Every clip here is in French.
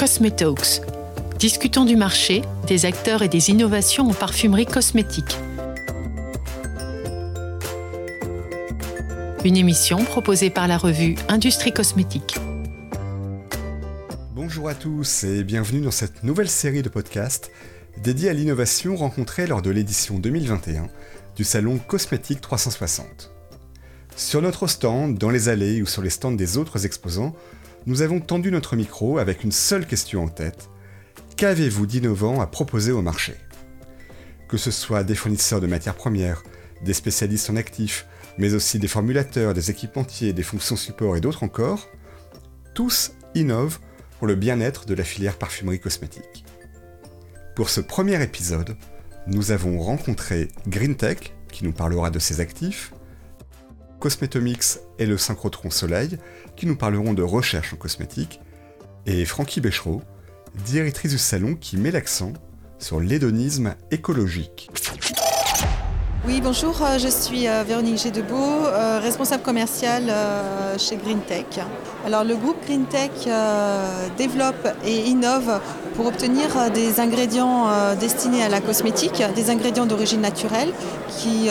Cosmetalks. Discutons du marché, des acteurs et des innovations en parfumerie cosmétique. Une émission proposée par la revue Industrie Cosmétique. Bonjour à tous et bienvenue dans cette nouvelle série de podcasts dédiée à l'innovation rencontrée lors de l'édition 2021 du salon Cosmétique 360. Sur notre stand, dans les allées ou sur les stands des autres exposants, nous avons tendu notre micro avec une seule question en tête. Qu'avez-vous d'innovant à proposer au marché? Que ce soit des fournisseurs de matières premières, des spécialistes en actifs, mais aussi des formulateurs, des équipementiers, des fonctions support et d'autres encore, tous innovent pour le bien-être de la filière parfumerie cosmétique. Pour ce premier épisode, nous avons rencontré GreenTech, qui nous parlera de ses actifs, Cosmetomix et le Synchrotron Soleil, qui nous parleront de recherche en cosmétique, et Francky Béchereau, directrice du salon qui met l'accent sur l'hédonisme écologique. Oui, bonjour, euh, je suis euh, Véronique Gédebeau, euh, responsable commerciale chez GreenTech. Alors le groupe GreenTech développe et innove pour obtenir des ingrédients destinés à la cosmétique, des ingrédients d'origine naturelle qui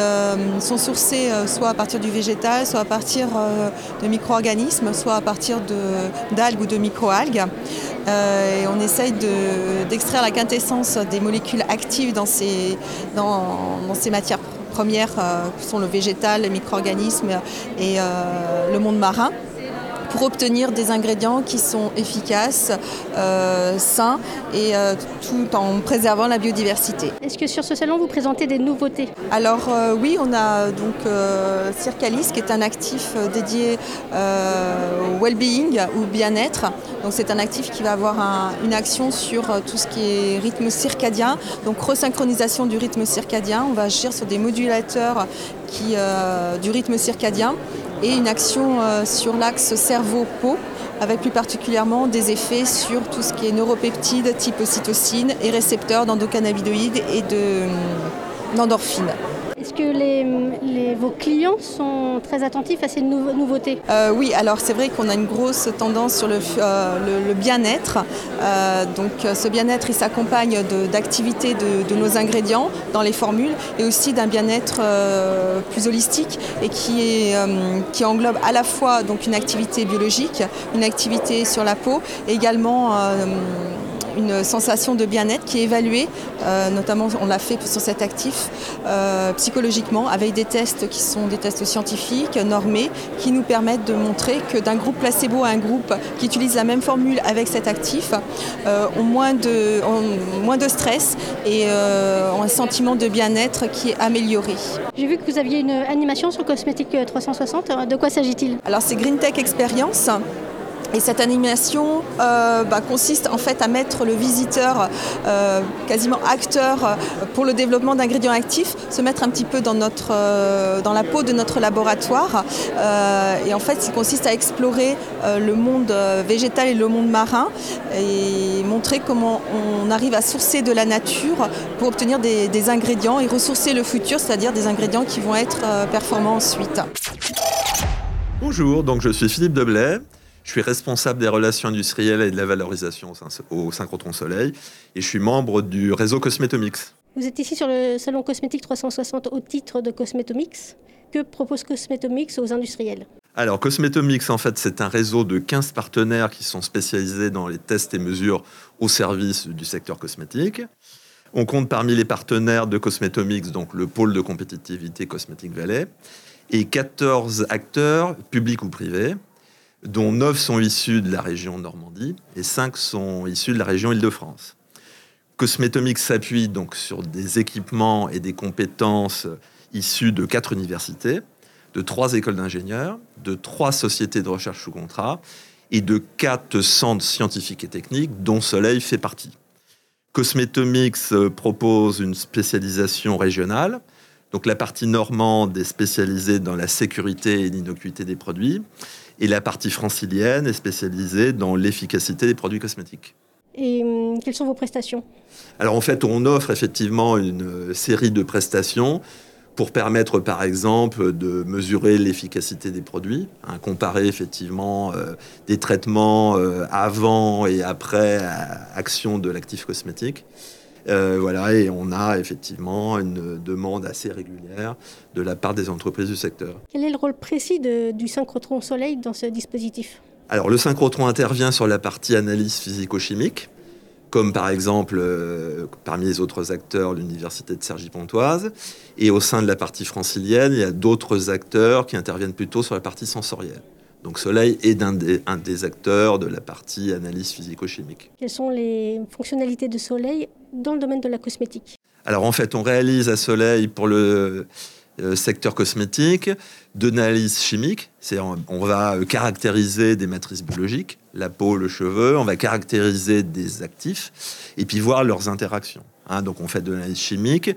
sont sourcés soit à partir du végétal, soit à partir de micro-organismes, soit à partir d'algues ou de micro-algues. et on essaye d'extraire la quintessence des molécules actives dans ces, dans, dans ces matières premières euh, sont le végétal, les micro-organismes et euh, le monde marin pour obtenir des ingrédients qui sont efficaces, euh, sains et euh, tout en préservant la biodiversité. Est-ce que sur ce salon vous présentez des nouveautés? Alors euh, oui, on a donc Circalis qui est un actif dédié au well-being ou bien-être. Donc c'est un actif qui va avoir une action sur tout ce qui est rythme circadien, donc resynchronisation du rythme circadien. On va agir sur des modulateurs qui, du rythme circadien et une action euh, sur l'axe cerveau-peau avec plus particulièrement des effets sur tout ce qui est neuropeptides type ocytocine et récepteurs d'endocannabinoïdes et d'endorphines. Est-ce que les, vos clients sont très attentifs à ces nouveautés? Euh, Oui, alors c'est vrai qu'on a une grosse tendance sur le, euh, bien-être. Euh, donc ce bien-être, il s'accompagne d'activités de, nos ingrédients dans les formules et aussi d'un bien-être plus holistique et qui, qui englobe à la fois donc, une activité biologique, une activité sur la peau et également une sensation de bien-être qui est évaluée, euh, notamment on l'a fait sur cet actif, euh, psychologiquement, avec des tests qui sont des tests scientifiques, normés, qui nous permettent de montrer que d'un groupe placebo à un groupe qui utilise la même formule avec cet actif, euh, ont, moins de, moins de stress et ont un sentiment de bien-être qui est amélioré. J'ai vu que vous aviez une animation sur Cosmétique 360. De quoi s'agit-il? Alors c'est Green Tech Experience. Et cette animation euh, bah, consiste en fait à mettre le visiteur euh, quasiment acteur euh, pour le développement d'ingrédients actifs, se mettre un petit peu dans, notre, dans la peau de notre laboratoire. et en fait, ça consiste à explorer le monde végétal et le monde marin et montrer comment on arrive à sourcer de la nature pour obtenir des, des ingrédients et ressourcer le futur, c'est-à-dire des ingrédients qui vont être performants ensuite. Bonjour, donc je suis Philippe Deblay. Je suis responsable des relations industrielles et de la valorisation au Synchrotron Soleil et je suis membre du réseau Cosmetomix. Vous êtes ici sur le salon Cosmétique 360 au titre de Cosmetomix. Que propose Cosmetomix aux industriels? Alors, Cosmetomix, en fait, c'est un réseau de 15 partenaires qui sont spécialisés dans les tests et mesures au service du secteur cosmétique. On compte parmi les partenaires de Cosmetomix, donc le pôle de compétitivité Cosmetic Valley, et 14 acteurs, publics ou privés, dont 9 sont issus de la région Normandie et 5 sont issus de la région Île-de-France. Cosmetomix s'appuie donc sur des équipements et des compétences issus de quatre universités, de trois écoles d'ingénieurs, de trois sociétés de recherche sous contrat et de quatre centres scientifiques et techniques dont Soleil fait partie. Cosmetomix propose une spécialisation régionale. Donc la partie normande est spécialisée dans la sécurité et l'innocuité des produits et la partie francilienne est spécialisée dans l'efficacité des produits cosmétiques. Et hum, quelles sont vos prestations? Alors en fait, on offre effectivement une série de prestations pour permettre par exemple de mesurer l'efficacité des produits, hein, comparer effectivement euh, des traitements euh, avant et après action de l'actif cosmétique. Euh, voilà, et on a effectivement une demande assez régulière de la part des entreprises du secteur. Quel est le rôle précis du synchrotron soleil dans ce dispositif? Alors le synchrotron intervient sur la partie analyse physico-chimique comme par exemple euh, parmi les autres acteurs l'université de Cergy-Pontoise. Et au sein de la partie francilienne, il y a d'autres acteurs qui interviennent plutôt sur la partie sensorielle. Donc Soleil est un des, un des acteurs de la partie analyse physico-chimique. Quelles sont les fonctionnalités de Soleil dans le domaine de la cosmétique Alors en fait, on réalise à Soleil pour le euh, secteur cosmétique d'analyse chimique. On va euh, caractériser des matrices biologiques, la peau, le cheveu. On va caractériser des actifs et puis voir leurs interactions. Hein. donc on fait de l'analyse chimique,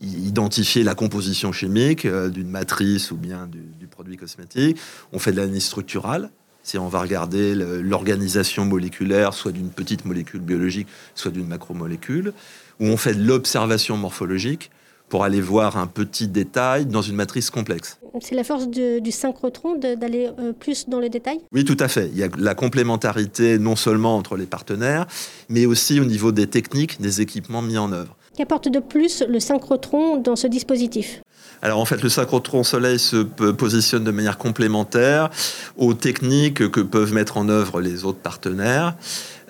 identifier la composition chimique euh, d'une matrice ou bien du, du, produit cosmétique. On fait de l'analyse structurale. Si on va regarder l'organisation moléculaire, soit d'une petite molécule biologique, soit d'une macromolécule, ou on fait de l'observation morphologique pour aller voir un petit détail dans une matrice complexe. C'est la force du synchrotron d'aller euh, plus dans le détail? Oui, tout à fait. Il y a la complémentarité non seulement entre les partenaires, mais aussi au niveau des techniques, des équipements mis en œuvre. Qu'apporte de plus le synchrotron dans ce dispositif? Alors en fait, le synchrotron soleil se positionne de manière complémentaire aux techniques que peuvent mettre en œuvre les autres partenaires.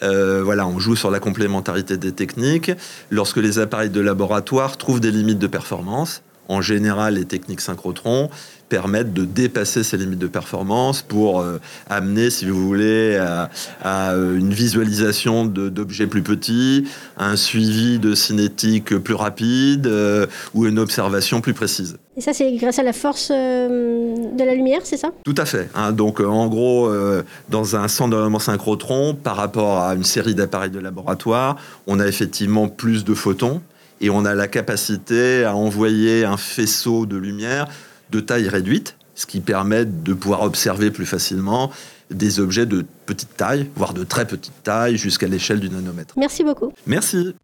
Euh, voilà, on joue sur la complémentarité des techniques. Lorsque les appareils de laboratoire trouvent des limites de performance, en général, les techniques synchrotron permettent de dépasser ces limites de performance pour euh, amener, si vous voulez, à, euh, une visualisation d'objets plus petits, un suivi de cinétique plus rapide euh, ou une observation plus précise. Et ça, c'est grâce à la force de la lumière, c'est ça? Tout à fait. Hein. donc, en gros, dans un centre de synchrotron, par rapport à une série d'appareils de laboratoire, on a effectivement plus de photons et on a la capacité à envoyer un faisceau de lumière de taille réduite, ce qui permet de pouvoir observer plus facilement des objets de petite taille, voire de très petite taille, jusqu'à l'échelle du nanomètre. Merci beaucoup. Merci.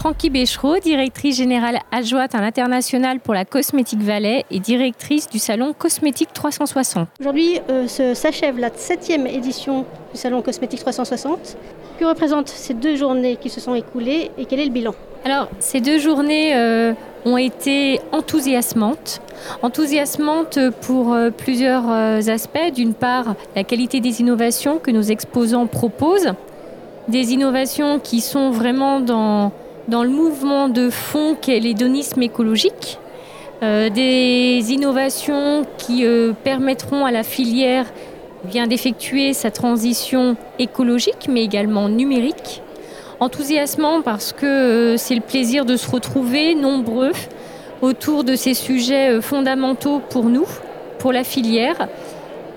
Francky Béchereau, directrice générale adjointe à l'international pour la Cosmétique Valais et directrice du salon Cosmétique 360. Aujourd'hui euh, s'achève la septième édition du salon Cosmétique 360. Que représentent ces deux journées qui se sont écoulées et quel est le bilan? Alors, ces deux journées euh, ont été enthousiasmantes. Enthousiasmantes pour euh, plusieurs aspects. D'une part, la qualité des innovations que nos exposants proposent. Des innovations qui sont vraiment dans dans le mouvement de fond qu'est l'hédonisme écologique, euh, des innovations qui euh, permettront à la filière d'effectuer sa transition écologique mais également numérique. Enthousiasmant parce que euh, c'est le plaisir de se retrouver nombreux autour de ces sujets fondamentaux pour nous, pour la filière,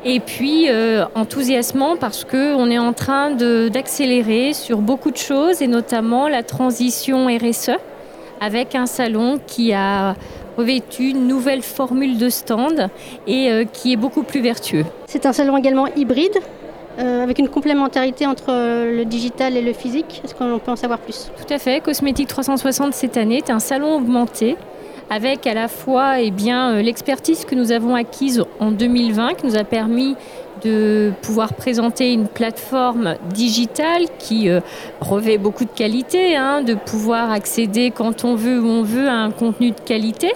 et puis euh, enthousiasmant parce qu'on est en train d'accélérer sur beaucoup de choses et notamment la transition RSE avec un salon qui a revêtu une nouvelle formule de stand et euh, qui est beaucoup plus vertueux. C'est un salon également hybride euh, avec une complémentarité entre le digital et le physique. Est-ce qu'on peut en savoir plus? Tout à fait. Cosmétique 360 cette année est un salon augmenté avec à la fois eh euh, l'expertise que nous avons acquise en 2020, qui nous a permis de pouvoir présenter une plateforme digitale qui euh, revêt beaucoup de qualité, hein, de pouvoir accéder quand on veut où on veut à un contenu de qualité,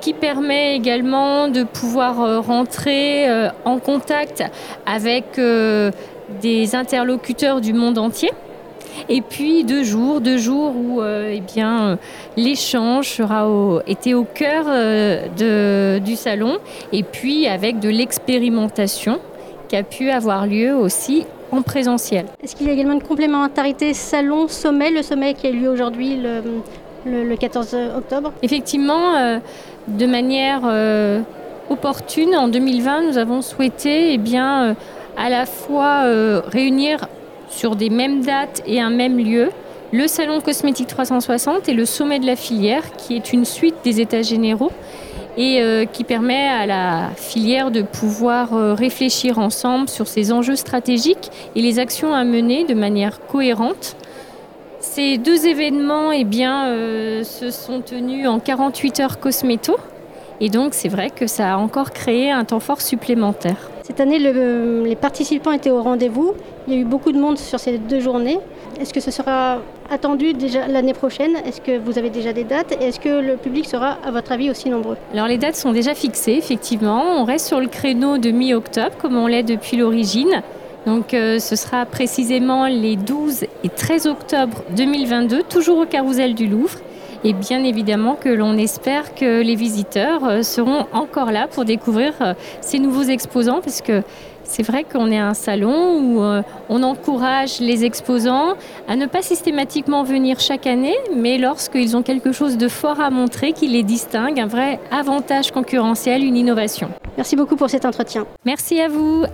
qui permet également de pouvoir euh, rentrer en contact avec des interlocuteurs du monde entier. Et puis deux jours, deux jours où euh, eh bien, l'échange sera au, était au cœur euh, de, du salon et puis avec de l'expérimentation qui a pu avoir lieu aussi en présentiel. Est-ce qu'il y a également une complémentarité salon-sommet, le sommet qui a eu lieu aujourd'hui le, le, 14 octobre? Effectivement, euh, de manière opportune, en 2020, nous avons souhaité eh bien, à la fois réunir sur des mêmes dates et un même lieu, le Salon Cosmétique 360 et le Sommet de la filière, qui est une suite des États généraux et euh, qui permet à la filière de pouvoir euh, réfléchir ensemble sur ses enjeux stratégiques et les actions à mener de manière cohérente. Ces deux événements eh euh, se sont tenus en 48 heures cosméto. Et donc, c'est vrai que ça a encore créé un temps fort supplémentaire. Cette année, le- les participants étaient au rendez-vous. Il y a eu beaucoup de monde sur ces deux journées. Est-ce que ce sera attendu déjà l'année prochaine? Est-ce que vous avez déjà des dates? Et est-ce que le public sera, à votre avis, aussi nombreux? Alors, les dates sont déjà fixées, effectivement. On reste sur le créneau de mi-octobre, comme on l'est depuis l'origine. Donc, euh, ce sera précisément les 12 et 13 octobre 2022, toujours au Carousel du Louvre. Et bien évidemment que l'on espère que les visiteurs euh, seront encore là pour découvrir euh, ces nouveaux exposants, parce que c'est vrai qu'on est un salon où euh, on encourage les exposants à ne pas systématiquement venir chaque année, mais lorsqu'ils ont quelque chose de fort à montrer qui les distingue, un vrai avantage concurrentiel, une innovation. Merci beaucoup pour cet entretien. Merci à vous.